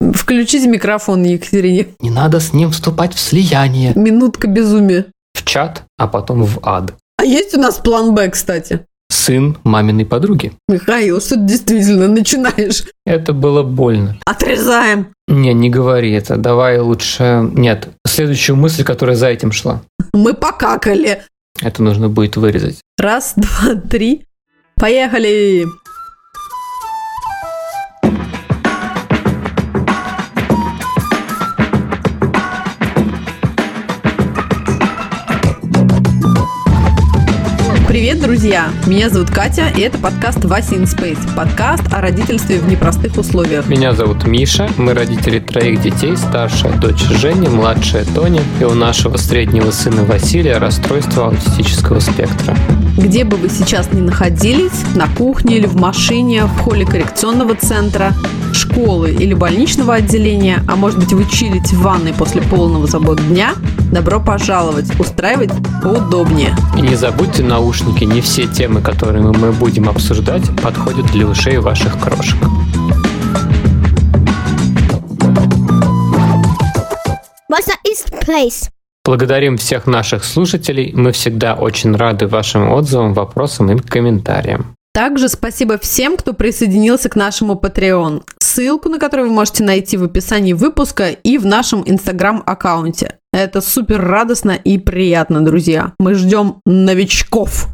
Включите микрофон Екатерине. Не надо с ним вступать в слияние. Минутка безумия. В чат, а потом в ад. А есть у нас план Б, кстати? Сын маминой подруги. Михаил, что ты действительно начинаешь? Это было больно. Отрезаем. Не, не говори это. Давай лучше... Нет, следующую мысль, которая за этим шла. Мы покакали. Это нужно будет вырезать. Раз, два, три. Поехали! Привет, друзья! Меня зовут Катя, и это подкаст «Вася in Space». Подкаст о родительстве в непростых условиях. Меня зовут Миша, мы родители троих детей, старшая дочь Женя, младшая Тоня, и у нашего среднего сына Василия расстройство аутистического спектра. Где бы вы сейчас ни находились, на кухне или в машине, в холле коррекционного центра, школы или больничного отделения, а может быть вы чилите в ванной после полного забот дня, добро пожаловать, устраивать поудобнее. И не забудьте наушники, не все темы, которые мы будем обсуждать, подходят для ушей ваших крошек. What's is place? Благодарим всех наших слушателей. Мы всегда очень рады вашим отзывам, вопросам и комментариям. Также спасибо всем, кто присоединился к нашему Patreon. Ссылку на который вы можете найти в описании выпуска и в нашем Инстаграм-аккаунте. Это супер радостно и приятно, друзья. Мы ждем новичков.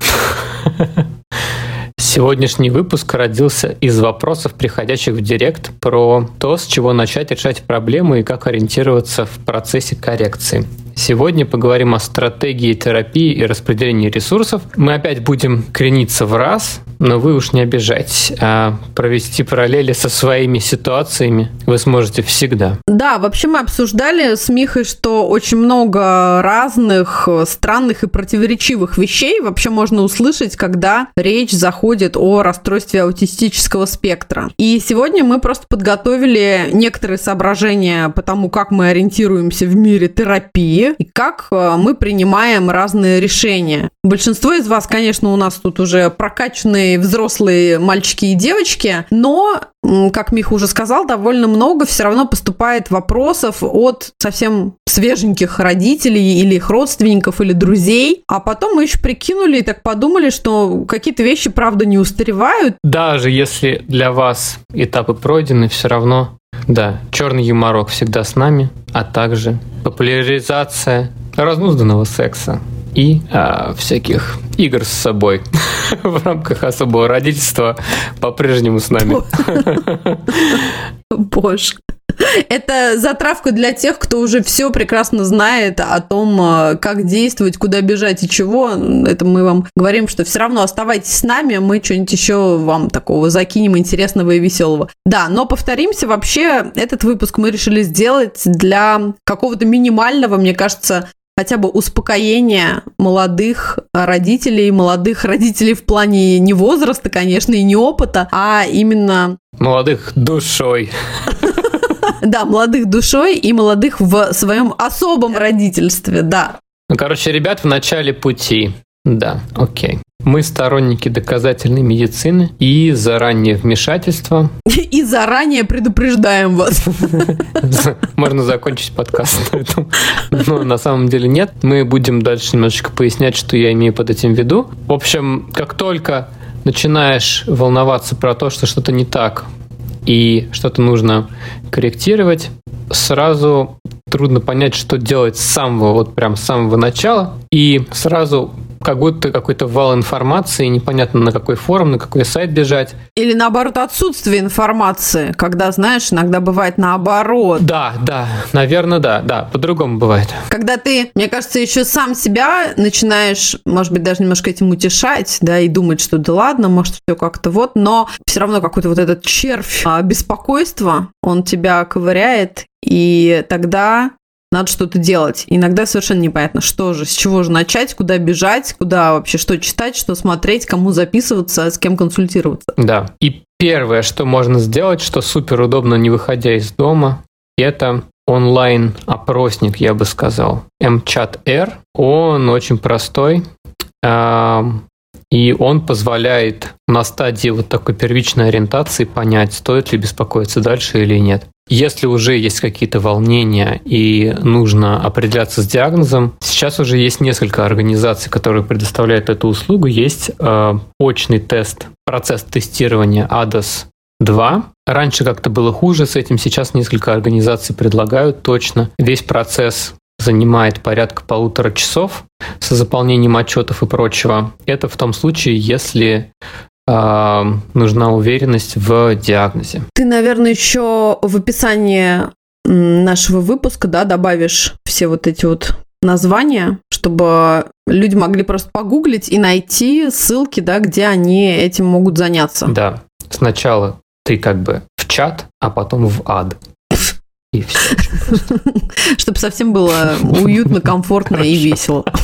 Сегодняшний выпуск родился из вопросов, приходящих в директ, про то, с чего начать решать проблемы и как ориентироваться в процессе коррекции. Сегодня поговорим о стратегии терапии и распределении ресурсов. Мы опять будем крениться в раз, но вы уж не обижайтесь. А провести параллели со своими ситуациями вы сможете всегда. Да, вообще мы обсуждали с Михой, что очень много разных странных и противоречивых вещей вообще можно услышать, когда речь заходит о расстройстве аутистического спектра. И сегодня мы просто подготовили некоторые соображения по тому, как мы ориентируемся в мире терапии, и как э, мы принимаем разные решения. Большинство из вас, конечно, у нас тут уже прокачанные взрослые мальчики и девочки, но как Миха уже сказал, довольно много все равно поступает вопросов от совсем свеженьких родителей или их родственников или друзей. А потом мы еще прикинули и так подумали, что какие-то вещи, правда, не устаревают. Даже если для вас этапы пройдены, все равно да, черный юморок всегда с нами, а также популяризация разнузданного секса и а, всяких игр с собой в рамках особого родительства по-прежнему с нами. Боже. Это затравка для тех, кто уже все прекрасно знает о том, э, как действовать, куда бежать и чего. Это мы вам говорим, что все равно оставайтесь с нами, мы что-нибудь еще вам такого закинем интересного и веселого. Да, но повторимся, вообще этот выпуск мы решили сделать для какого-то минимального, мне кажется, хотя бы успокоения молодых родителей, молодых родителей в плане не возраста, конечно, и не опыта, а именно... Молодых душой. Да, молодых душой и молодых в своем особом родительстве, да. Ну, короче, ребят в начале пути. Да, окей. Мы сторонники доказательной медицины и заранее вмешательства. И заранее предупреждаем вас. Можно закончить подкаст на этом. Но на самом деле нет. Мы будем дальше немножечко пояснять, что я имею под этим в виду. В общем, как только начинаешь волноваться про то, что что-то не так, и что-то нужно корректировать, сразу трудно понять, что делать с самого, вот прям с самого начала, и сразу как будто какой-то вал информации, непонятно на какой форум, на какой сайт бежать. Или наоборот, отсутствие информации, когда, знаешь, иногда бывает наоборот. Да, да, наверное, да, да, по-другому бывает. Когда ты, мне кажется, еще сам себя начинаешь, может быть, даже немножко этим утешать, да, и думать, что да ладно, может, все как-то вот, но все равно какой-то вот этот червь а, беспокойства, он тебя ковыряет, и тогда надо что-то делать. Иногда совершенно непонятно, что же, с чего же начать, куда бежать, куда вообще что читать, что смотреть, кому записываться, с кем консультироваться. Да. И первое, что можно сделать, что супер удобно, не выходя из дома, это онлайн-опросник, я бы сказал. MChat R. Он очень простой. И он позволяет на стадии вот такой первичной ориентации понять, стоит ли беспокоиться дальше или нет. Если уже есть какие-то волнения и нужно определяться с диагнозом, сейчас уже есть несколько организаций, которые предоставляют эту услугу. Есть э, очный тест, процесс тестирования ADAS 2. Раньше как-то было хуже с этим, сейчас несколько организаций предлагают точно. Весь процесс занимает порядка полутора часов с заполнением отчетов и прочего. Это в том случае, если э, нужна уверенность в диагнозе. Ты, наверное, еще в описании нашего выпуска да, добавишь все вот эти вот названия, чтобы люди могли просто погуглить и найти ссылки, да, где они этим могут заняться. Да. Сначала ты как бы в чат, а потом в ад. И все. Чтобы совсем было уютно, комфортно и весело.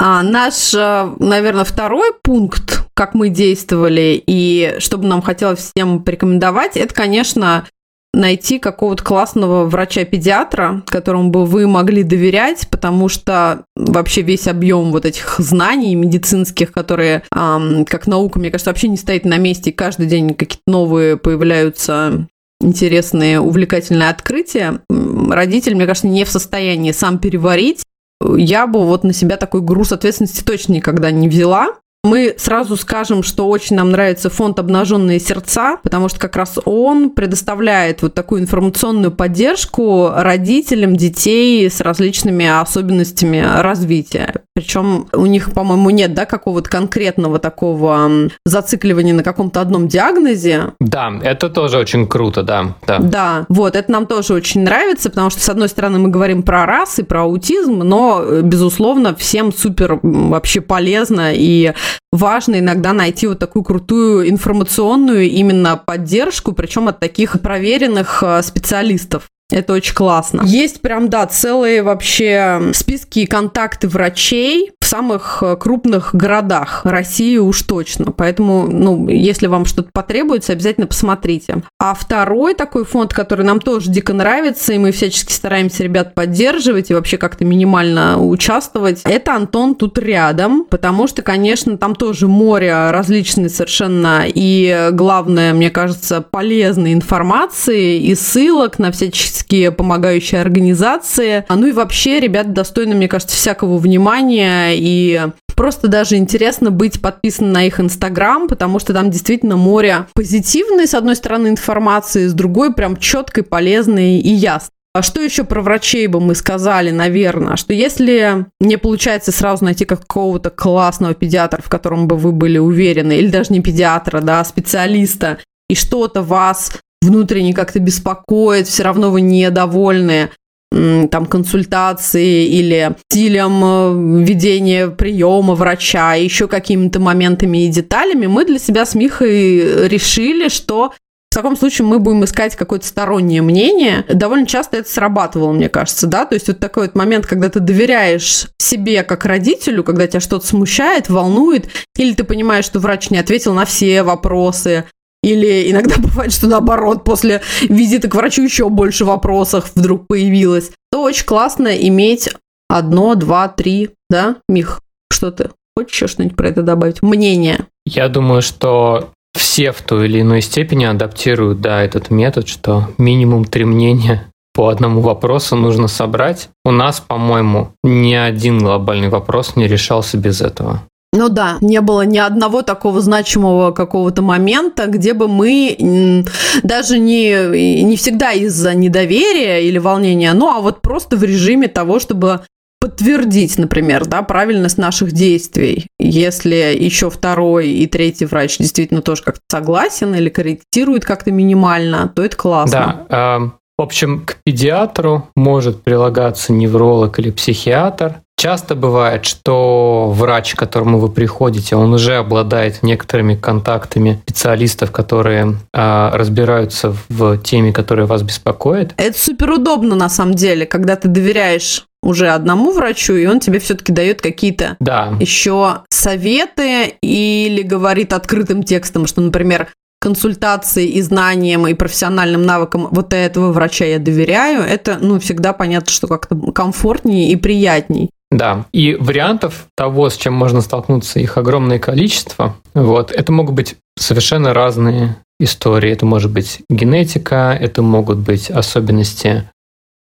А наш, э, наверное, второй пункт, как мы действовали, и что бы нам хотелось всем порекомендовать, это, конечно, найти какого-то классного врача-педиатра, которому бы вы могли доверять, потому что вообще весь объем вот этих знаний медицинских, которые, эм, как наука, мне кажется, вообще не стоит на месте, и каждый день какие-то новые появляются интересные, увлекательные открытия, родитель, мне кажется, не в состоянии сам переварить. Я бы вот на себя такой груз ответственности точно никогда не взяла. Мы сразу скажем, что очень нам нравится фонд «Обнаженные сердца», потому что как раз он предоставляет вот такую информационную поддержку родителям детей с различными особенностями развития. Причем у них, по-моему, нет да, какого-то конкретного такого зацикливания на каком-то одном диагнозе. Да, это тоже очень круто, да, да. Да, вот, это нам тоже очень нравится, потому что, с одной стороны, мы говорим про расы, про аутизм, но, безусловно, всем супер вообще полезно и важно иногда найти вот такую крутую информационную именно поддержку, причем от таких проверенных э, специалистов. Это очень классно. Есть прям, да, целые вообще списки и контакты врачей в самых э, крупных городах России уж точно. Поэтому, ну, если вам что-то потребуется, обязательно посмотрите. А второй такой фонд, который нам тоже дико нравится, и мы всячески стараемся ребят поддерживать и вообще как-то минимально участвовать, это Антон тут рядом, потому что, конечно, там тоже море различной совершенно и, главное, мне кажется, полезной информации и ссылок на всяческие всяческие помогающие организации. Ну и вообще, ребята достойны, мне кажется, всякого внимания и просто даже интересно быть подписанным на их инстаграм, потому что там действительно море позитивной, с одной стороны, информации, с другой прям четкой, полезной и ясной. А что еще про врачей бы мы сказали, наверное, что если не получается сразу найти какого-то классного педиатра, в котором бы вы были уверены, или даже не педиатра, да, а специалиста, и что-то вас внутренне как-то беспокоит, все равно вы недовольны там консультации или стилем э, ведения приема врача, еще какими-то моментами и деталями, мы для себя с Михой решили, что в таком случае мы будем искать какое-то стороннее мнение. Довольно часто это срабатывало, мне кажется, да, то есть вот такой вот момент, когда ты доверяешь себе как родителю, когда тебя что-то смущает, волнует, или ты понимаешь, что врач не ответил на все вопросы, или иногда бывает, что наоборот, после визита к врачу еще больше вопросов вдруг появилось. То очень классно иметь одно, два, три, да, Мих? Что ты? Хочешь еще что-нибудь про это добавить? Мнение. Я думаю, что все в той или иной степени адаптируют, да, этот метод, что минимум три мнения по одному вопросу нужно собрать. У нас, по-моему, ни один глобальный вопрос не решался без этого. Ну да, не было ни одного такого значимого какого-то момента, где бы мы даже не, не всегда из-за недоверия или волнения, ну а вот просто в режиме того, чтобы подтвердить, например, да, правильность наших действий. Если еще второй и третий врач действительно тоже как-то согласен или корректирует как-то минимально, то это классно. Да, э, в общем, к педиатру может прилагаться невролог или психиатр. Часто бывает, что врач, к которому вы приходите, он уже обладает некоторыми контактами специалистов, которые э, разбираются в теме, которая вас беспокоит. Это супер удобно на самом деле, когда ты доверяешь уже одному врачу, и он тебе все-таки дает какие-то да. еще советы или говорит открытым текстом, что, например, консультации и знаниям и профессиональным навыкам вот этого врача я доверяю, это, ну, всегда понятно, что как-то комфортнее и приятней. Да, и вариантов того, с чем можно столкнуться, их огромное количество. Вот. Это могут быть совершенно разные истории. Это может быть генетика, это могут быть особенности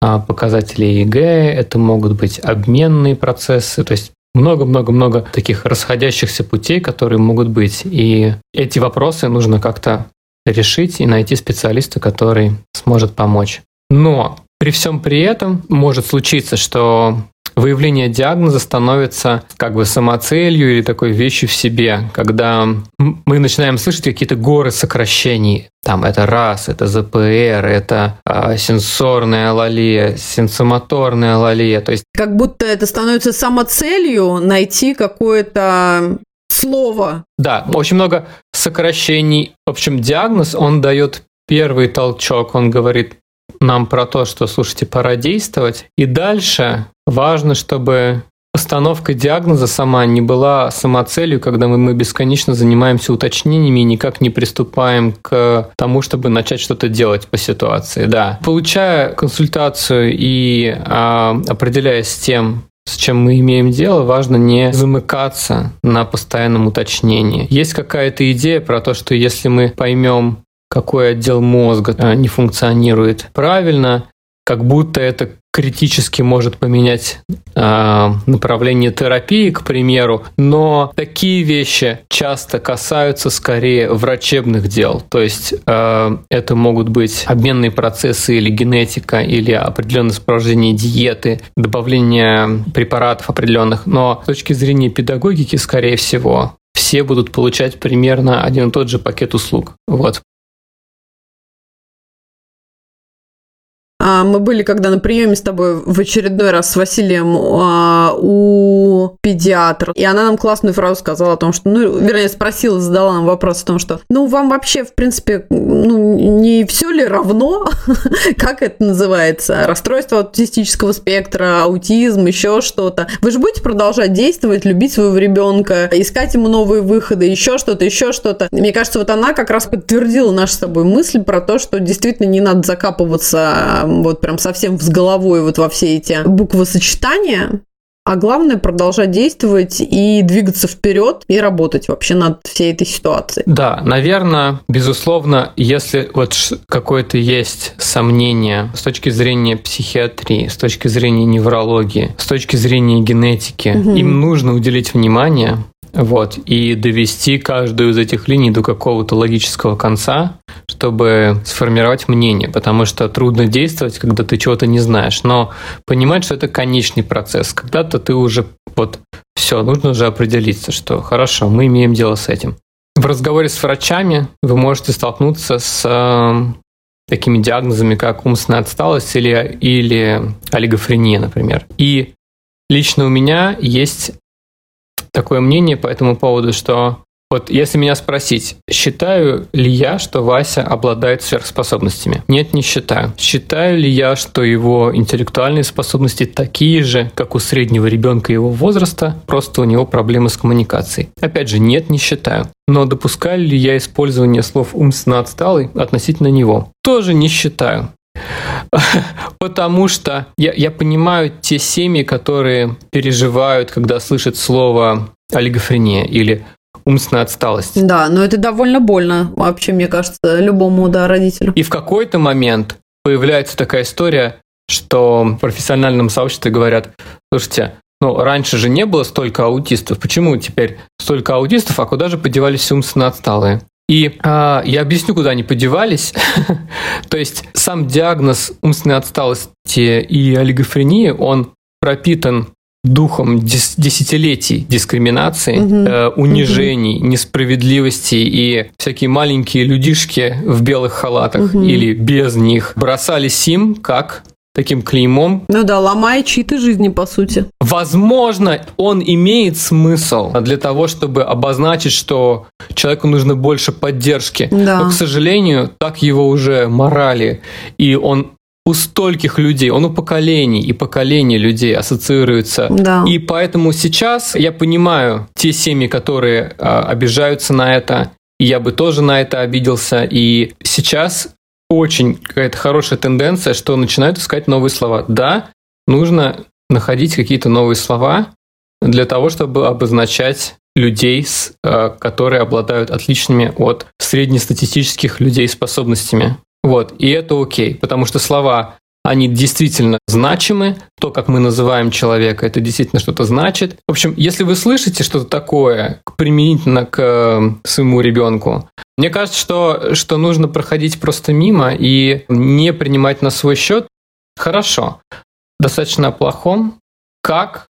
а, показателей ЭЭГ, это могут быть обменные процессы, то есть много-много-много таких расходящихся путей, которые могут быть. И эти вопросы нужно как-то решить и найти специалиста, который сможет помочь. Но при всем при этом может случиться, что выявление диагноза становится как бы самоцелью или такой вещью в себе, когда мы начинаем слышать какие-то горы сокращений. Там это РАС, это ЗПР, это а, сенсорная алалия, сенсомоторная алалия. То есть как будто это становится самоцелью найти какое-то слово. Да, очень много сокращений. В общем, диагноз, он дает первый толчок, он говорит нам про то, что, слушайте, пора действовать. И дальше важно, чтобы постановка диагноза сама не была самоцелью, когда мы, мы бесконечно занимаемся уточнениями и никак не приступаем к тому, чтобы начать что-то делать по ситуации. Да. Получая консультацию и а, определяясь с тем, с чем мы имеем дело, важно не замыкаться на постоянном уточнении. Есть какая-то идея про то, что если мы поймем, какой отдел мозга а, не функционирует правильно, как будто это критически может поменять э, направление терапии, к примеру, но такие вещи часто касаются скорее врачебных дел. То есть э, это могут быть обменные процессы или генетика, или определенное сопровождение диеты, добавление препаратов определенных. Но с точки зрения педагогики, скорее всего, все будут получать примерно один и тот же пакет услуг. Вот. Мы были, когда на приеме с тобой в очередной раз с Василием а, у педиатра, и она нам классную фразу сказала о том, что, ну, вернее, спросила, задала нам вопрос о том, что, ну, вам вообще, в принципе, ну, не все ли равно, как это называется, расстройство аутистического спектра, аутизм, еще что-то. Вы же будете продолжать действовать, любить своего ребенка, искать ему новые выходы, еще что-то, еще что-то. Мне кажется, вот она как раз подтвердила нашу с тобой мысль про то, что действительно не надо закапываться вот прям совсем с головой вот во все эти буквосочетания, а главное продолжать действовать и двигаться вперед и работать вообще над всей этой ситуацией. Да, наверное, безусловно, если вот какое-то есть сомнение с точки зрения психиатрии, с точки зрения неврологии, с точки зрения генетики, угу. им нужно уделить внимание, вот, и довести каждую из этих линий до какого-то логического конца, чтобы сформировать мнение, потому что трудно действовать, когда ты чего-то не знаешь, но понимать, что это конечный процесс. Когда-то ты уже вот все, нужно уже определиться, что хорошо, мы имеем дело с этим. В разговоре с врачами вы можете столкнуться с э, такими диагнозами, как умственная отсталость или, или олигофрения, например. И лично у меня есть такое мнение по этому поводу, что вот если меня спросить, считаю ли я, что Вася обладает сверхспособностями? Нет, не считаю. Считаю ли я, что его интеллектуальные способности такие же, как у среднего ребенка его возраста, просто у него проблемы с коммуникацией? Опять же, нет, не считаю. Но допускаю ли я использование слов умственно отсталый относительно него? Тоже не считаю. Потому что я, я понимаю те семьи, которые переживают, когда слышат слово олигофрения или умственная отсталость. Да, но это довольно больно, вообще, мне кажется, любому да, родителю. И в какой-то момент появляется такая история, что в профессиональном сообществе говорят, слушайте, ну, раньше же не было столько аутистов. Почему теперь столько аутистов, а куда же подевались умственно отсталые? И а, я объясню, куда они подевались. То есть сам диагноз умственной отсталости и олигофрении, он пропитан духом дес- десятилетий дискриминации, угу. э, унижений, угу. несправедливости и всякие маленькие людишки в белых халатах угу. или без них бросались им как таким клеймом. Ну да, ломая чьи-то жизни, по сути. Возможно, он имеет смысл для того, чтобы обозначить, что человеку нужно больше поддержки. Да. Но, к сожалению, так его уже морали, и он у стольких людей, он у поколений и поколений людей ассоциируется. Да. И поэтому сейчас я понимаю те семьи, которые а, обижаются на это, и я бы тоже на это обиделся. И сейчас очень какая-то хорошая тенденция, что начинают искать новые слова. Да, нужно находить какие-то новые слова для того, чтобы обозначать людей, э, которые обладают отличными от среднестатистических людей способностями. Вот, и это окей, потому что слова они действительно значимы. То, как мы называем человека, это действительно что-то значит. В общем, если вы слышите что-то такое применительно к э, своему ребенку, мне кажется, что, что нужно проходить просто мимо и не принимать на свой счет. Хорошо. Достаточно о плохом. Как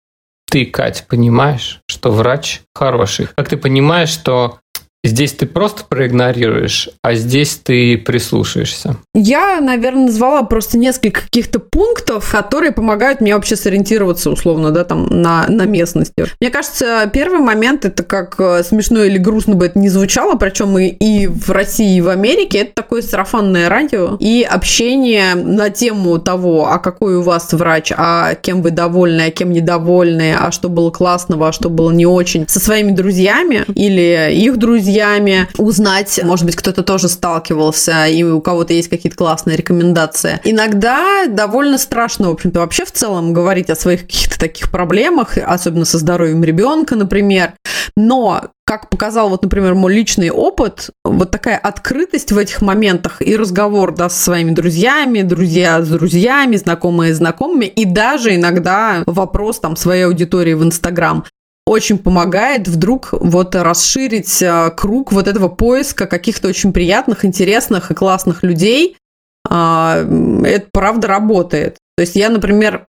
ты, Кать, понимаешь, что врач хороший? Как ты понимаешь, что Здесь ты просто проигнорируешь, а здесь ты прислушаешься. Я, наверное, назвала просто несколько каких-то пунктов, которые помогают мне вообще сориентироваться, условно, да, там, на, на местности. Мне кажется, первый момент, это как э, смешно или грустно бы это не звучало, причем и, и в России, и в Америке, это такое сарафанное радио и общение на тему того, а какой у вас врач, а кем вы довольны, а кем недовольны, а что было классного, а что было не очень, со своими друзьями или их друзьями, друзьями, узнать, может быть, кто-то тоже сталкивался, и у кого-то есть какие-то классные рекомендации. Иногда довольно страшно, в общем-то, вообще в целом говорить о своих каких-то таких проблемах, особенно со здоровьем ребенка, например. Но как показал, вот, например, мой личный опыт, вот такая открытость в этих моментах и разговор да, со своими друзьями, друзья с друзьями, знакомые с знакомыми, и даже иногда вопрос там своей аудитории в Инстаграм очень помогает вдруг вот расширить э, круг вот этого поиска каких-то очень приятных, интересных и классных людей. А, это правда работает. То есть я, например,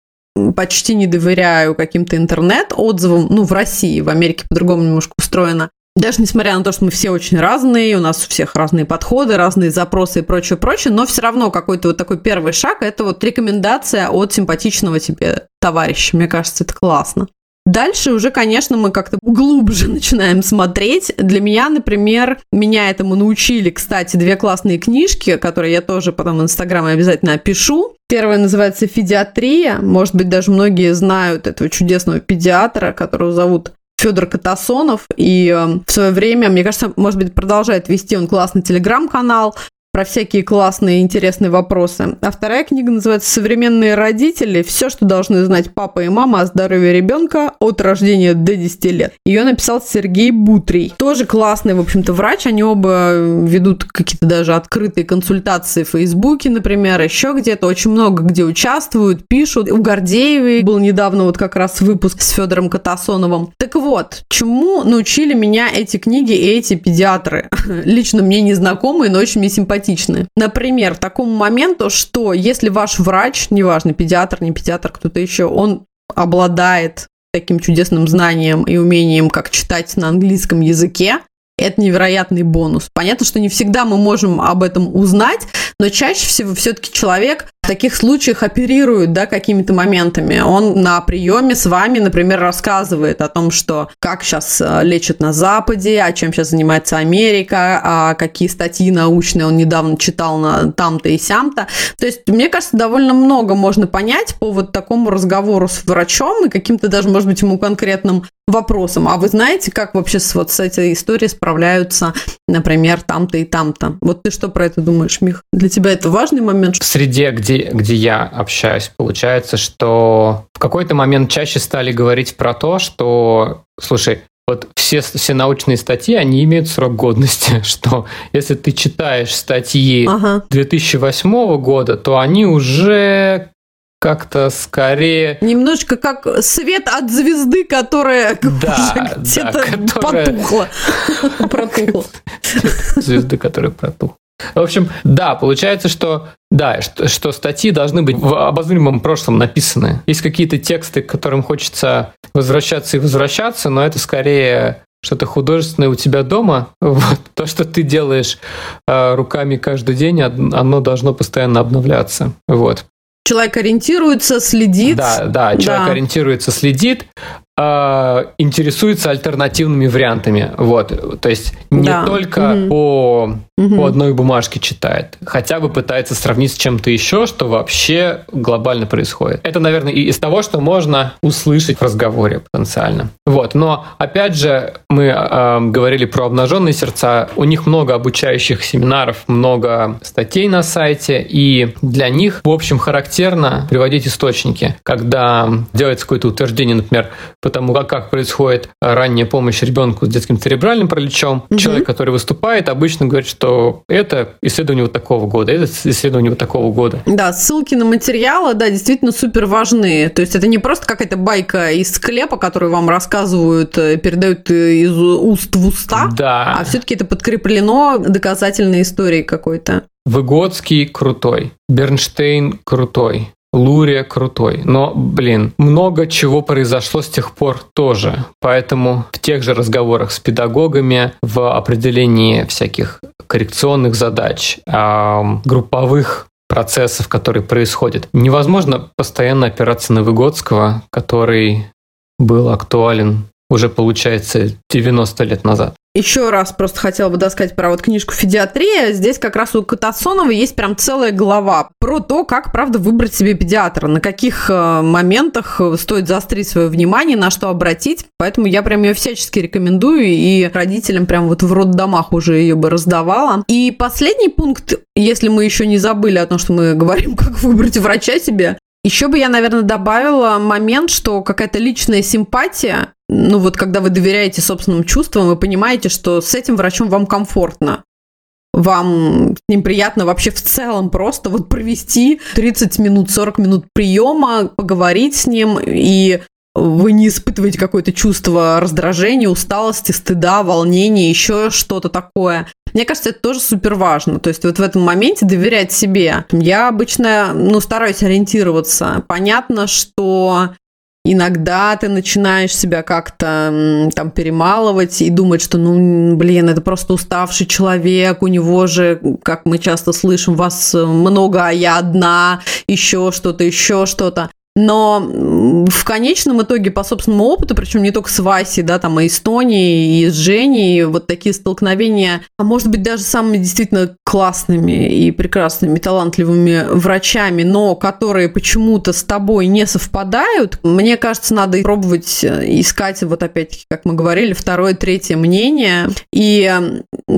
почти не доверяю каким-то интернет-отзывам, ну, в России, в Америке по-другому немножко устроено. Даже несмотря на то, что мы все очень разные, у нас у всех разные подходы, разные запросы и прочее, прочее, но все равно какой-то вот такой первый шаг – это вот рекомендация от симпатичного тебе товарища. Мне кажется, это классно. Дальше уже, конечно, мы как-то глубже начинаем смотреть. Для меня, например, меня этому научили, кстати, две классные книжки, которые я тоже потом в Инстаграме обязательно опишу. Первая называется «Федиатрия». Может быть, даже многие знают этого чудесного педиатра, которого зовут Федор Катасонов, и э, в свое время, мне кажется, может быть, продолжает вести он классный телеграм-канал, про всякие классные интересные вопросы. А вторая книга называется «Современные родители. Все, что должны знать папа и мама о здоровье ребенка от рождения до 10 лет». Ее написал Сергей Бутрий. Тоже классный, в общем-то, врач. Они оба ведут какие-то даже открытые консультации в Фейсбуке, например, еще где-то. Очень много где участвуют, пишут. У Гордеевой был недавно вот как раз выпуск с Федором Катасоновым. Так вот, чему научили меня эти книги и эти педиатры? Лично мне незнакомые, но очень мне симпатичные симпатичны. Например, такому моменту, что если ваш врач, неважно, педиатр, не педиатр, кто-то еще, он обладает таким чудесным знанием и умением, как читать на английском языке, это невероятный бонус. Понятно, что не всегда мы можем об этом узнать, но чаще всего все-таки человек в таких случаях оперирует да, какими-то моментами. Он на приеме с вами, например, рассказывает о том, что как сейчас э, лечат на Западе, о чем сейчас занимается Америка, а какие статьи научные он недавно читал на там-то и сям-то. То есть, мне кажется, довольно много можно понять по вот такому разговору с врачом и каким-то даже, может быть, ему конкретным вопросом. А вы знаете, как вообще с, вот с этой историей справляются, например, там-то и там-то? Вот ты что про это думаешь, Мих? Для тебя это важный момент? В среде, где где, где я общаюсь, получается, что в какой-то момент чаще стали говорить про то, что, слушай, вот все, все научные статьи, они имеют срок годности, что если ты читаешь статьи ага. 2008 года, то они уже как-то скорее... Немножко как свет от звезды, которая да, где-то да, которая... потухла. Протухла. Звезды, которая протухла. В общем, да, получается, что да, что, что статьи должны быть в обозримом прошлом написаны. Есть какие-то тексты, к которым хочется возвращаться и возвращаться, но это скорее что-то художественное у тебя дома. Вот. То, что ты делаешь э, руками каждый день, оно должно постоянно обновляться. Вот. Человек ориентируется, следит. Да, да, человек да. ориентируется, следит. Э, интересуется альтернативными вариантами. Вот. То есть не Да. только Мгм. по, по одной бумажке читает, хотя бы пытается сравнить с чем-то еще, что вообще глобально происходит. Это, наверное, и из того, что можно услышать в разговоре потенциально. Вот. Но, опять же, мы э, говорили про обнаженные сердца. У них много обучающих семинаров, много статей на сайте, и для них, в общем, характерно приводить источники. Когда делается какое-то утверждение, например, по тому, как, как происходит ранняя помощь ребенку с детским церебральным параличом, Мгм. человек, который выступает, обычно говорит, что это исследование вот такого года, это исследование вот такого года. Да, ссылки на материалы, да, действительно супер важны. То есть это не просто какая-то байка из склепа, которую вам рассказывают, э, передают э, из уст в уста, Да. а все-таки это подкреплено доказательной историей какой-то. Выгодский крутой, Бернштейн крутой, Лурия крутой. Но, блин, много чего произошло с тех пор тоже. Поэтому в тех же разговорах с педагогами, в определении всяких коррекционных задач, ам, групповых процессов, которые происходят, невозможно постоянно опираться на Выгодского, который был актуален уже, получается, 90 лет назад. Еще раз просто хотела бы досказать про вот книжку «Федиатрия». Здесь как раз у Катасонова есть прям целая глава про то, как, правда, выбрать себе педиатра, на каких э, моментах э, стоит заострить свое внимание, на что обратить. Поэтому я прям ее всячески рекомендую, и родителям прям вот в роддомах уже ее бы раздавала. И последний пункт, если мы еще не забыли о том, что мы говорим, как выбрать врача себе, еще бы я, наверное, добавила момент, что какая-то личная симпатия, ну вот когда вы доверяете собственным чувствам, вы понимаете, что с этим врачом вам комфортно. Вам с ним приятно вообще в целом просто вот провести 30 минут, 40 минут приема, поговорить с ним, и вы не испытываете какое-то чувство раздражения, усталости, стыда, волнения, еще что-то такое. Мне кажется, это тоже супер важно. То есть вот в этом моменте доверять себе. Я обычно, ну, стараюсь ориентироваться. Понятно, что иногда ты начинаешь себя как-то там перемалывать и думать, что, ну, блин, это просто уставший человек, у него же, как мы часто слышим, вас много, а я одна, еще что-то, еще что-то. Но в конечном итоге, по собственному опыту, причем не только с Васей, да, там и Эстонии, и с Женей, вот такие столкновения, а может быть даже самыми действительно классными и прекрасными, талантливыми врачами, но которые почему-то с тобой не совпадают, мне кажется, надо пробовать э, искать, вот опять-таки, как мы говорили, второе, третье мнение. И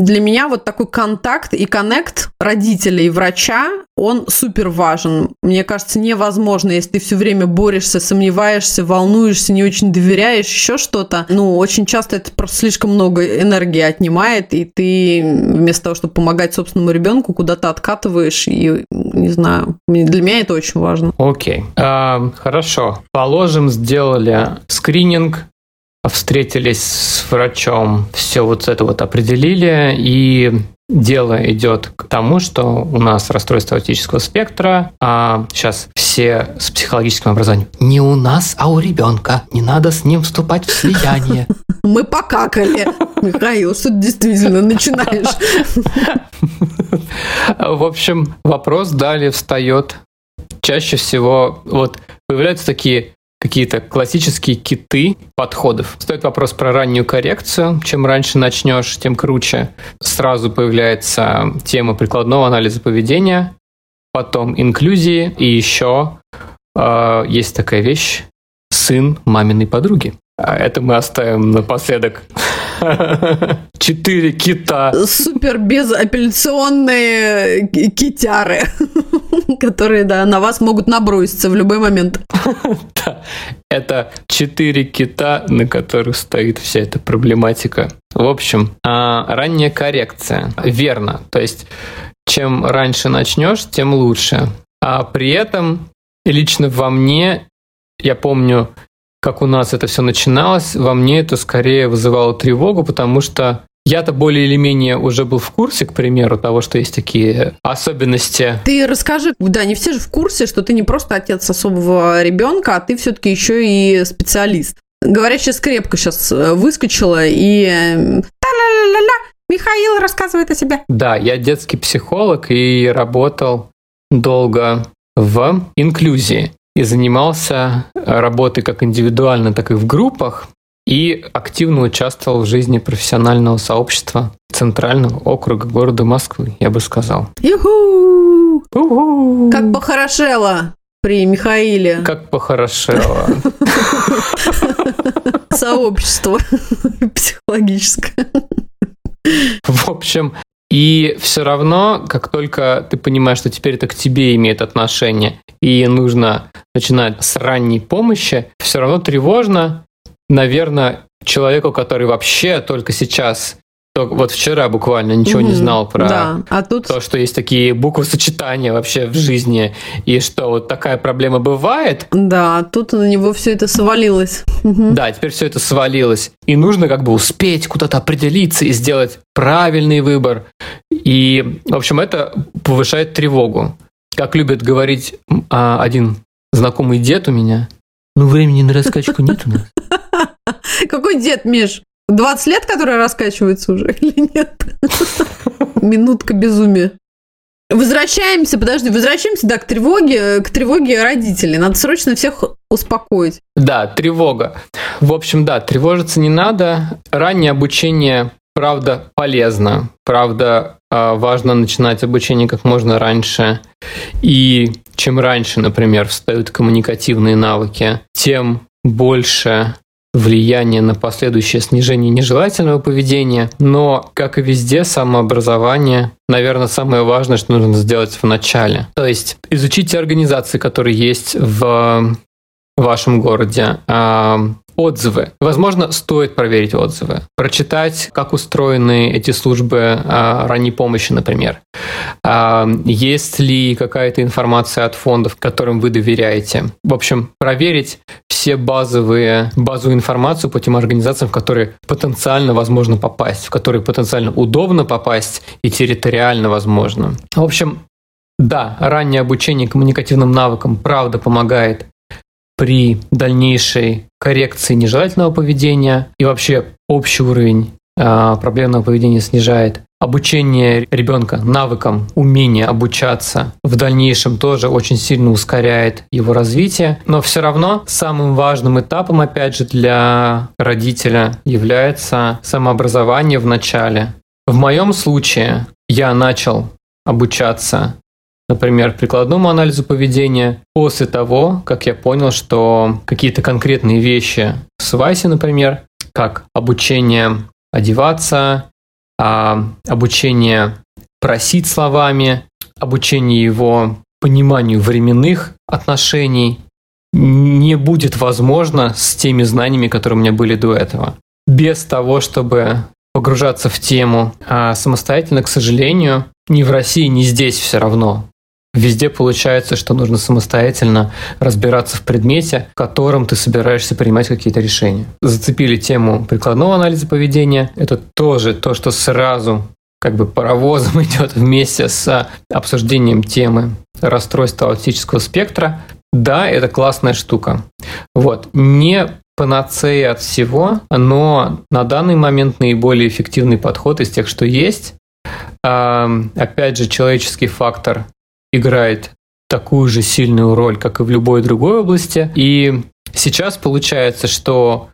для меня вот такой контакт и коннект родителей и врача, он супер важен. Мне кажется, невозможно, если ты все время борешься, сомневаешься, волнуешься, не очень доверяешь, еще что-то. Ну, очень часто это просто слишком много энергии отнимает, и ты вместо того, чтобы помогать собственному ребенку, куда-то откатываешь, и, не знаю, для меня это очень важно. Окей. А, хорошо. Положим, сделали скрининг, встретились с врачом, все вот это вот определили, и дело идет к тому, что у нас расстройство аутического спектра, а сейчас все с психологическим образованием. Не у нас, а у ребенка. Не надо с ним вступать в слияние. Мы покакали. Михаил, что ты действительно начинаешь? В общем, вопрос далее встает. Чаще всего вот появляются такие какие-то классические киты подходов. Стоит вопрос про раннюю коррекцию. Чем раньше начнешь, тем круче. Сразу появляется тема прикладного анализа поведения, потом инклюзии, и еще э, есть такая вещь сын маминой подруги. А это мы оставим напоследок. Четыре кита. Супер безапелляционные ки- китяры, которые, да, на вас могут наброситься в любой момент. Это четыре кита, на которых стоит вся эта проблематика. В общем, а, ранняя коррекция. Верно. То есть, чем раньше начнешь, тем лучше. А при этом лично во мне, я помню, как у нас это все начиналось, во мне это скорее вызывало тревогу, потому что я-то более или менее уже был в курсе, к примеру, того, что есть такие особенности Ты расскажи, да, не все же в курсе, что ты не просто отец особого ребенка, а ты все-таки еще и специалист. Говорящая скрепка сейчас выскочила и... э, Та-ля-ля-ля-ля, Михаил рассказывает о себе. Да, я детский психолог и работал долго в инклюзии. И занимался работой как индивидуально, так и в группах и активно участвовал в жизни профессионального сообщества Центрального округа города Москвы, я бы сказал. Юху! У-у-у. Как похорошело при Михаиле. Как похорошело. Сообщество психологическое. В общем, и все равно, как только ты понимаешь, что теперь это к тебе имеет отношение, и нужно начинать с ранней помощи, все равно тревожно, наверное, человеку, который вообще только сейчас только вот вчера буквально ничего mm-hmm. не знал про да. а тут... то, что есть такие буквосочетания вообще в жизни, и что вот такая проблема бывает. Да, тут на него все это свалилось. Mm-hmm. Да, теперь все это свалилось. И нужно как бы успеть куда-то определиться и сделать правильный выбор. И, в общем, это повышает тревогу. Как любит говорить а, один знакомый дед у меня, ну, времени на раскачку нет у нас. Какой дед, Миш? 20 лет, которые раскачиваются уже или нет? Минутка безумия. Возвращаемся, подожди, возвращаемся, да, к тревоге, к тревоге родителей. Надо срочно всех успокоить. Да, тревога. В общем, да, тревожиться не надо. Раннее обучение, правда, полезно. Правда, а, важно начинать обучение как можно раньше. И чем раньше, например, встают коммуникативные навыки, тем больше влияние на последующее снижение нежелательного поведения, но, как и везде, самообразование, наверное, самое важное, что нужно сделать в начале. То есть изучить те организации, которые есть в вашем городе, отзывы. Возможно, стоит проверить отзывы, прочитать, как устроены эти службы а, ранней помощи, например. А, есть ли какая-то информация от фондов, которым вы доверяете. В общем, проверить все базовые, базовую информацию по тем организациям, в которые потенциально возможно попасть, в которые потенциально удобно попасть и территориально возможно. В общем, да, раннее обучение коммуникативным навыкам правда помогает при дальнейшей коррекции нежелательного поведения и вообще общий уровень э, проблемного поведения снижает. Обучение ребенка навыкам, умение обучаться в дальнейшем тоже очень сильно ускоряет его развитие. Но все равно самым важным этапом, опять же, для родителя является самообразование в начале. В моем случае я начал обучаться например, прикладному анализу поведения после того, как я понял, что какие-то конкретные вещи в свайсе, например, как обучение одеваться, а, обучение просить словами, обучение его пониманию временных отношений не будет возможно с теми знаниями, которые у меня были до этого. Без того, чтобы погружаться в тему а самостоятельно, к сожалению, ни в России, ни здесь все равно Везде получается, что нужно самостоятельно разбираться в предмете, в котором ты собираешься принимать какие-то решения. Зацепили тему прикладного анализа поведения. Это тоже то, что сразу как бы паровозом идет вместе с обсуждением темы расстройства аутического спектра. Да, это классная штука. Вот. Не панацея от всего, но на данный момент наиболее эффективный подход из тех, что есть. Опять же, человеческий фактор играет такую же сильную роль, как и в любой другой области. И сейчас получается, что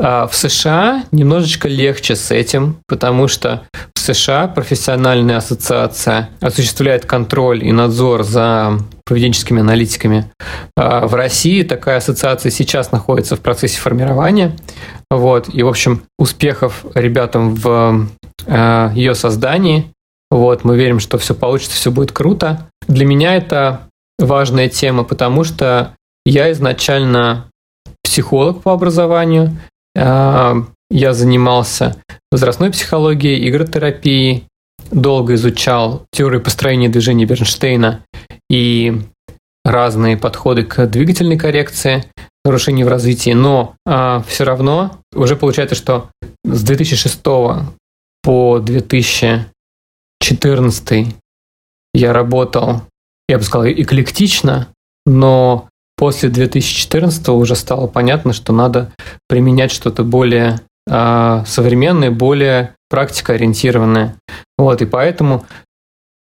а, в США немножечко легче с этим, потому что в США профессиональная ассоциация осуществляет контроль и надзор за поведенческими аналитиками. А, в России такая ассоциация сейчас находится в процессе формирования. Вот. И, в общем, успехов ребятам в а, ее создании. Вот, мы верим, что все получится, все будет круто. Для меня это важная тема, потому что я изначально психолог по образованию. А, я занимался возрастной психологией, игротерапией, долго изучал теорию построения движения Бернштейна и разные подходы к двигательной коррекции нарушений в развитии, но а, все равно уже получается, что с 2006 по 2000 14 я работал, я бы сказал, эклектично, но после 2014 уже стало понятно, что надо применять что-то более э, современное, более практикоориентированное. Вот, и поэтому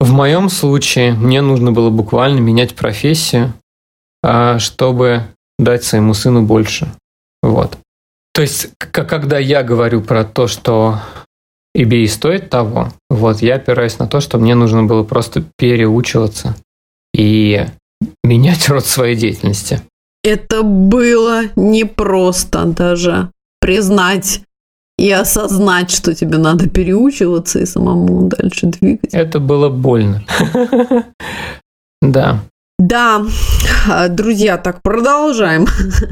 в моем случае мне нужно было буквально менять профессию, а, чтобы дать своему сыну больше. Вот. То есть, когда я говорю про то, что eBay стоит того, вот, я опираюсь на то, что мне нужно было просто переучиваться и менять род своей деятельности. Это было непросто даже признать и осознать, что тебе надо переучиваться и самому дальше двигать. Это было больно. Да. Да, друзья, так продолжаем.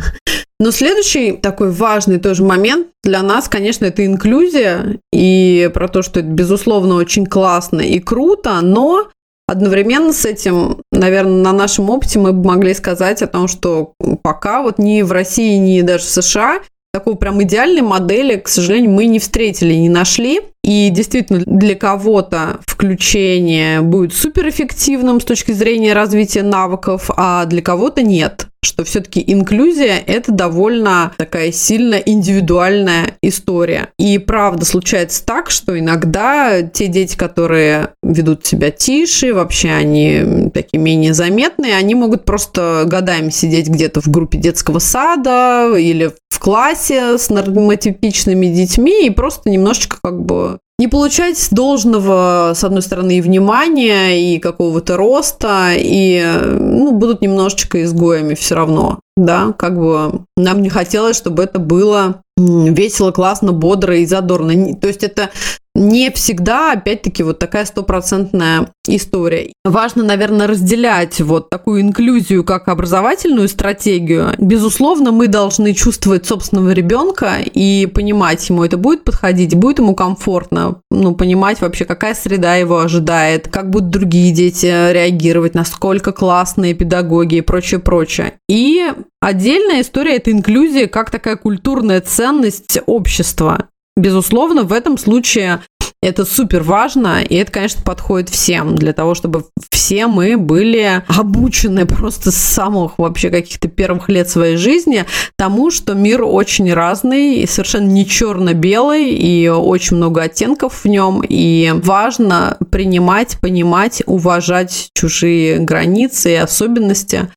Но следующий такой важный тоже момент для нас, конечно, это инклюзия и про то, что это, безусловно, очень классно и круто, но одновременно с этим, наверное, на нашем опыте мы бы могли сказать о том, что пока вот ни в России, ни даже в США такой прям идеальной модели, к сожалению, мы не встретили, не нашли. И действительно, для кого-то включение будет суперэффективным с точки зрения развития навыков, а для кого-то нет что все-таки инклюзия – это довольно такая сильно индивидуальная история. И правда случается так, что иногда те дети, которые ведут себя тише, вообще они такие менее заметные, они могут просто годами сидеть где-то в группе детского сада или в классе с нормотипичными детьми и просто немножечко как бы не получать должного, с одной стороны, и внимания, и какого-то роста, и ну, будут немножечко изгоями все равно. Да, как бы нам не хотелось, чтобы это было весело, классно, бодро и задорно. То есть это не всегда, опять-таки, вот такая стопроцентная история. Важно, наверное, разделять вот такую инклюзию как образовательную стратегию. Безусловно, мы должны чувствовать собственного ребенка и понимать, ему это будет подходить, будет ему комфортно, ну, понимать вообще, какая среда его ожидает, как будут другие дети реагировать, насколько классные педагоги и прочее, прочее. И отдельная история – это инклюзия как такая культурная ценность общества. Безусловно, в этом случае это супер важно, и это, конечно, подходит всем, для того, чтобы все мы были обучены просто с самых вообще каких-то первых лет своей жизни тому, что мир очень разный, и совершенно не черно-белый, и очень много оттенков в нем, и важно принимать, понимать, уважать чужие границы и особенности.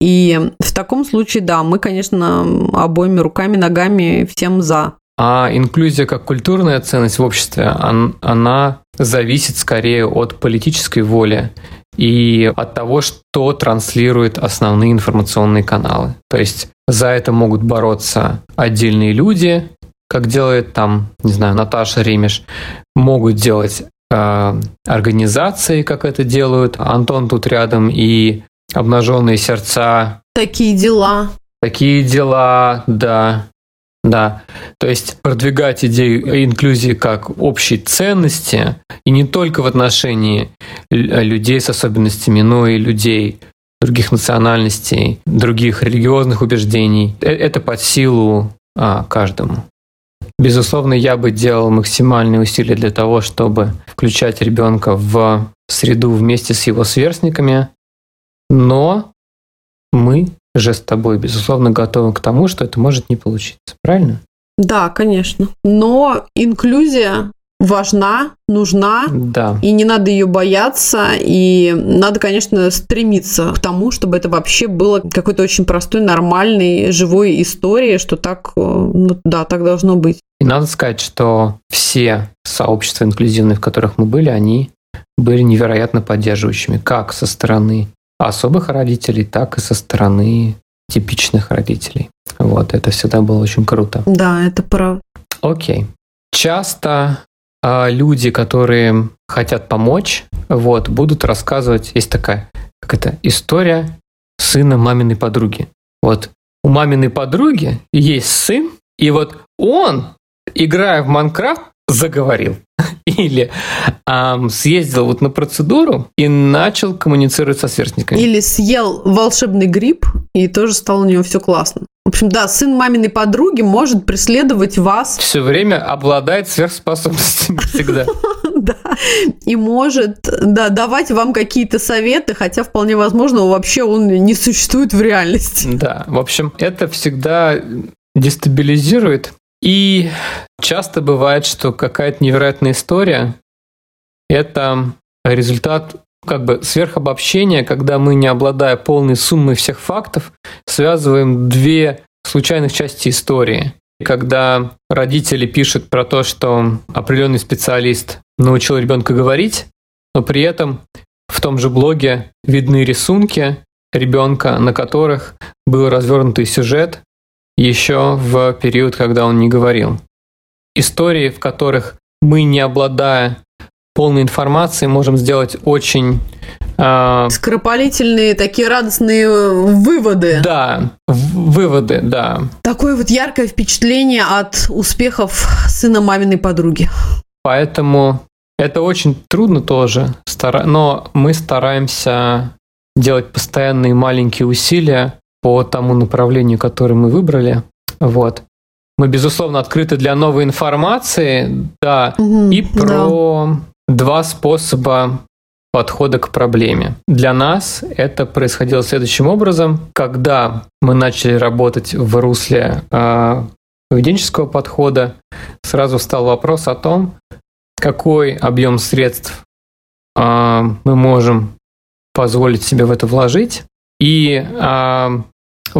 И в таком случае, да, мы, конечно, обоими руками, ногами всем за. А инклюзия как культурная ценность в обществе, она зависит скорее от политической воли и от того, что транслируют основные информационные каналы. То есть за это могут бороться отдельные люди, как делает там, не знаю, Наташа Ремеш, могут делать э, организации, как это делают. Антон тут рядом и обнаженные сердца. Такие дела. Такие дела, да. Да, то есть продвигать идею инклюзии как общей ценности, и не только в отношении людей с особенностями, но и людей других национальностей, других религиозных убеждений. Э, это под силу а, каждому. Безусловно, я бы делал максимальные усилия для того, чтобы включать ребенка в среду вместе с его сверстниками, но мы же с тобой, безусловно, готовы к тому, что это может не получиться. Правильно? Да, конечно. Но инклюзия важна, нужна, да. и не надо ее бояться, и надо, конечно, стремиться к тому, чтобы это вообще было какой-то очень простой, нормальной, живой историей, что так, э, ну, да, так должно быть. И надо сказать, что все сообщества инклюзивные, в которых мы были, они были невероятно поддерживающими, как со стороны особых родителей, так и со стороны типичных родителей. Вот, это всегда было очень круто. Да, это правда. Окей. Часто э, люди, которые хотят помочь, вот, будут рассказывать, есть такая, как это, история сына маминой подруги. Вот у маминой подруги есть сын, и вот он, играя в Майнкрафт, заговорил. Или эм, съездил вот на процедуру и начал коммуницировать со сверстниками. Или съел волшебный гриб, и тоже стало у него все классно. В общем, да, сын маминой подруги может преследовать вас. Все время обладает сверхспособностями всегда. Да, и может, да, давать вам какие-то советы, хотя вполне возможно, вообще он не существует в реальности. Да, в общем, это всегда дестабилизирует и часто бывает, что какая-то невероятная история – это результат как бы сверхобобщение, когда мы, не обладая полной суммой всех фактов, связываем две случайных части истории. Когда родители пишут про то, что определенный специалист научил ребенка говорить, но при этом в том же блоге видны рисунки ребенка, на которых был развернутый сюжет еще в период, когда он не говорил. Истории, в которых мы, не обладая полной информацией, можем сделать очень а, Скоропалительные такие радостные выводы. Да, выводы, да. Такое вот яркое впечатление от успехов сына маминой подруги. Поэтому это очень трудно тоже, но мы стараемся делать постоянные маленькие усилия по тому направлению, которое мы выбрали. Вот. Мы, безусловно, открыты для новой информации, да, угу, и про да. два способа подхода к проблеме. Для нас это происходило следующим образом. Когда мы начали работать в русле э, поведенческого подхода, сразу встал вопрос о том, какой объем средств э, мы можем позволить себе в это вложить, и э,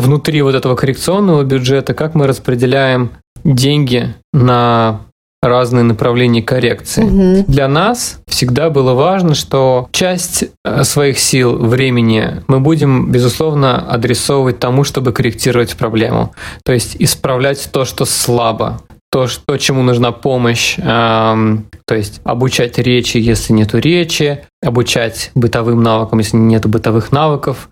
внутри вот этого коррекционного бюджета, как мы распределяем деньги на разные направления коррекции. Угу. Для нас всегда было важно, что часть э, своих сил, времени мы будем, безусловно, адресовывать тому, чтобы корректировать проблему. То есть исправлять то, что слабо, то, что, чему нужна помощь, эм, то есть обучать речи, если нету речи, обучать бытовым навыкам, если нет бытовых навыков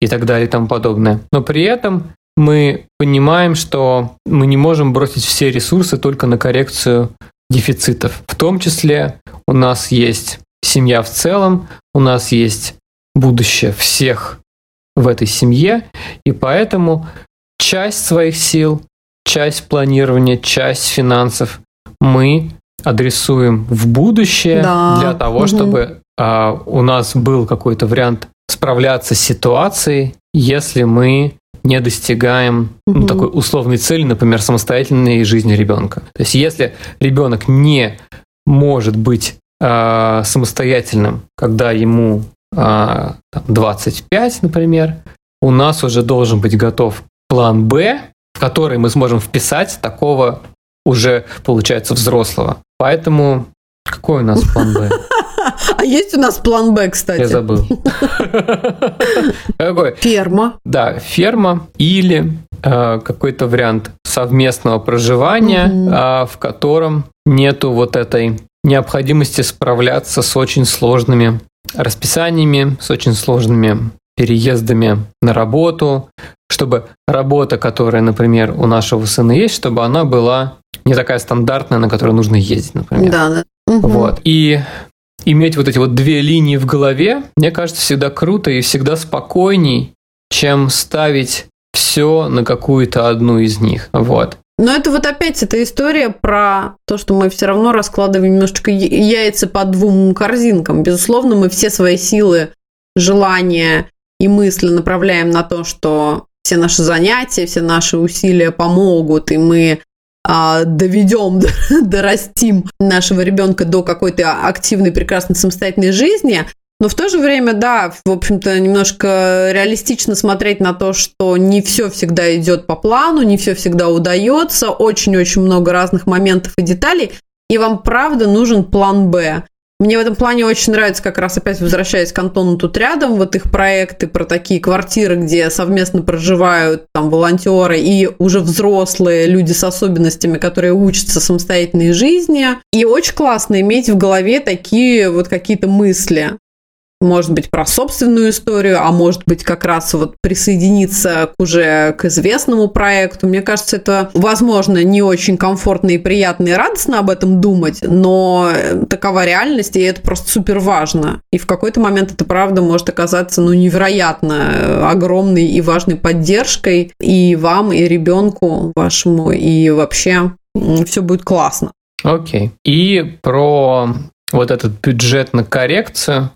и так далее и тому подобное. Но при этом мы понимаем, что мы не можем бросить все ресурсы только на коррекцию дефицитов. В том числе у нас есть семья в целом, у нас есть будущее всех в этой семье, и поэтому часть своих сил, часть планирования, часть финансов мы адресуем в будущее да. для того, угу. чтобы а, у нас был какой-то вариант справляться с ситуацией, если мы не достигаем ну, такой условной цели, например, самостоятельной жизни ребенка. То есть, если ребенок не может быть э, самостоятельным, когда ему э, 25, например, у нас уже должен быть готов план Б, в который мы сможем вписать такого уже, получается, взрослого. Поэтому какой у нас план Б? А есть у нас план Б, кстати? Я забыл. Какой? Ферма. Да, ферма или э, какой-то вариант совместного проживания, э, в котором нету вот этой необходимости справляться с очень сложными расписаниями, с очень сложными переездами на работу, чтобы работа, которая, например, у нашего сына есть, чтобы она была не такая стандартная, на которую нужно ездить, например. Да, да. Вот. И иметь вот эти вот две линии в голове, мне кажется, всегда круто и всегда спокойней, чем ставить все на какую-то одну из них. Вот. Но это вот опять эта история про то, что мы все равно раскладываем немножечко яйца по двум корзинкам. Безусловно, мы все свои силы, желания и мысли направляем на то, что все наши занятия, все наши усилия помогут, и мы а, доведем, дорастим нашего ребенка до какой-то активной, прекрасной, самостоятельной жизни. Но в то же время, да, в общем-то, немножко реалистично смотреть на то, что не все всегда идет по плану, не все всегда удается, очень-очень много разных моментов и деталей, и вам правда нужен план Б. Мне в этом плане очень нравится, как раз опять возвращаясь к Антону тут рядом, вот их проекты про такие квартиры, где совместно проживают там волонтеры и уже взрослые люди с особенностями, которые учатся самостоятельной жизни. И очень классно иметь в голове такие вот какие-то мысли может быть, про собственную историю, а может быть, как раз вот присоединиться к уже к известному проекту. Мне кажется, это, возможно, не очень комфортно и приятно и радостно об этом думать, но такова реальность, и это просто супер важно. И в какой-то момент это, правда, может оказаться, ну, невероятно огромной и важной поддержкой и вам, и ребенку вашему, и вообще все будет классно. Окей. Okay. И про вот этот бюджет на коррекцию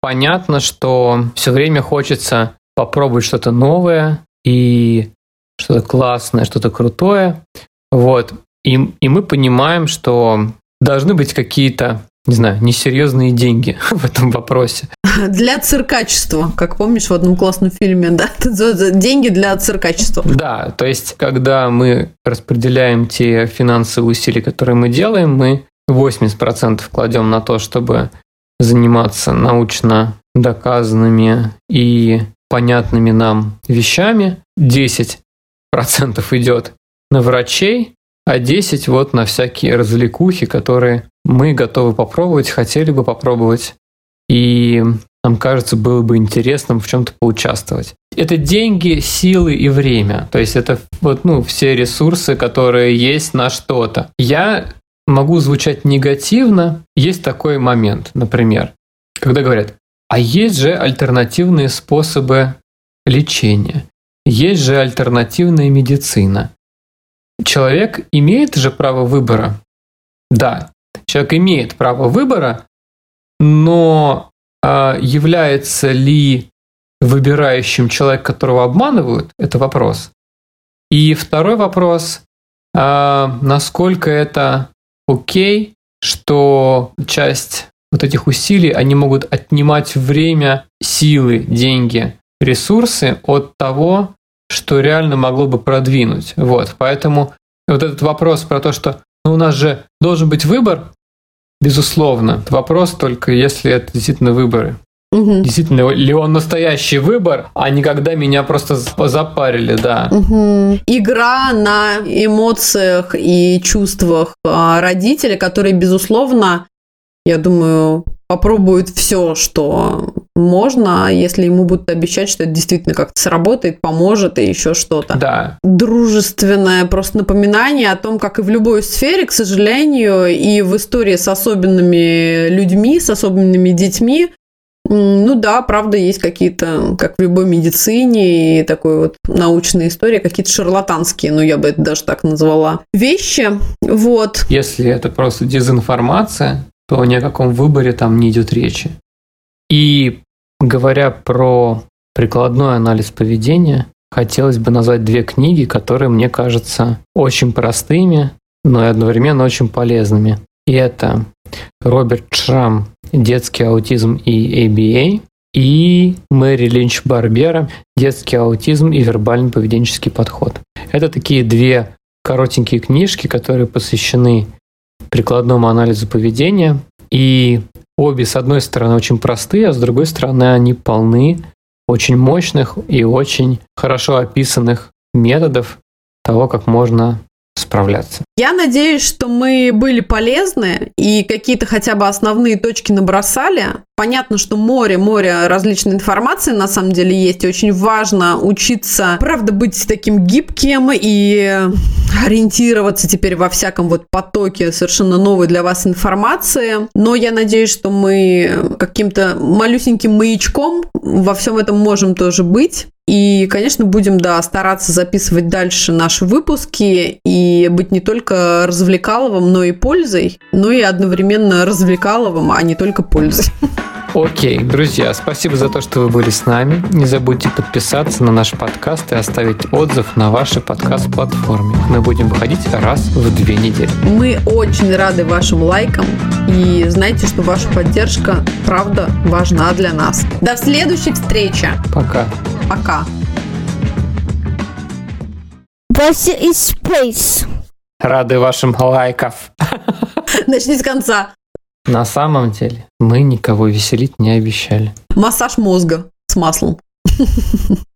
понятно, что все время хочется попробовать что-то новое и что-то классное, что-то крутое. Вот. И, и мы понимаем, что должны быть какие-то не знаю, несерьезные деньги в этом вопросе. Для циркачества, как помнишь в одном классном фильме, да? Деньги для циркачества. Да, то есть, когда мы распределяем те финансовые усилия, которые мы делаем, мы 80% кладем на то, чтобы заниматься научно доказанными и понятными нам вещами, 10% идет на врачей, а 10 вот на всякие развлекухи, которые мы готовы попробовать, хотели бы попробовать, и нам кажется, было бы интересным в чем-то поучаствовать. Это деньги, силы и время. То есть это вот, ну, все ресурсы, которые есть на что-то. Я могу звучать негативно. Есть такой момент, например, когда говорят, а есть же альтернативные способы лечения, есть же альтернативная медицина. Человек имеет же право выбора? Да, человек имеет право выбора, но а является ли выбирающим человек, которого обманывают, это вопрос. И второй вопрос, а насколько это окей, что часть вот этих усилий, они могут отнимать время, силы, деньги, ресурсы от того, что реально могло бы продвинуть. Вот, поэтому вот этот вопрос про то, что ну, у нас же должен быть выбор, безусловно. Вопрос только, если это действительно выборы. Угу. Действительно ли он настоящий выбор, а не когда меня просто запарили, да. Угу. Игра на эмоциях и чувствах а, родителя, которые, безусловно, я думаю, попробует все, что можно, если ему будут обещать, что это действительно как-то сработает, поможет и еще что-то. Да. Дружественное просто напоминание о том, как и в любой сфере, к сожалению, и в истории с особенными людьми, с особенными детьми, ну да, правда, есть какие-то, как в любой медицине и такой вот научной истории, какие-то шарлатанские, ну я бы это даже так назвала, вещи. Вот. Если это просто дезинформация, то ни о каком выборе там не идет речи. И говоря про прикладной анализ поведения, хотелось бы назвать две книги, которые мне кажутся очень простыми, но и одновременно очень полезными. И это Роберт Шрам «Детский аутизм и ABA» и Мэри Линч Барбера «Детский аутизм и вербально-поведенческий подход». Это такие две коротенькие книжки, которые посвящены прикладному анализу поведения. И обе, с одной стороны, очень простые, а с другой стороны, они полны очень мощных и очень хорошо описанных методов того, как можно справляться. Я надеюсь, что мы были полезны и какие-то хотя бы основные точки набросали. Понятно, что море, море различной информации на самом деле есть. И очень важно учиться, правда, быть таким гибким и ориентироваться теперь во всяком вот потоке совершенно новой для вас информации. Но я надеюсь, что мы каким-то малюсеньким маячком во всем этом можем тоже быть. И, конечно, будем, да, стараться записывать дальше наши выпуски и быть не только развлекаловым, но и пользой, но и одновременно развлекаловым, а не только пользой. Окей, друзья, спасибо за то, что вы были с нами. Не забудьте подписаться на наш подкаст и оставить отзыв на вашей подкаст-платформе. Мы будем выходить раз в две недели. Мы очень рады вашим лайкам и знайте, что ваша поддержка, правда, важна для нас. До следующей встречи. Пока. Пока. This is space. Рады вашим лайков. Начни с конца. На самом деле мы никого веселить не обещали. Массаж мозга с маслом.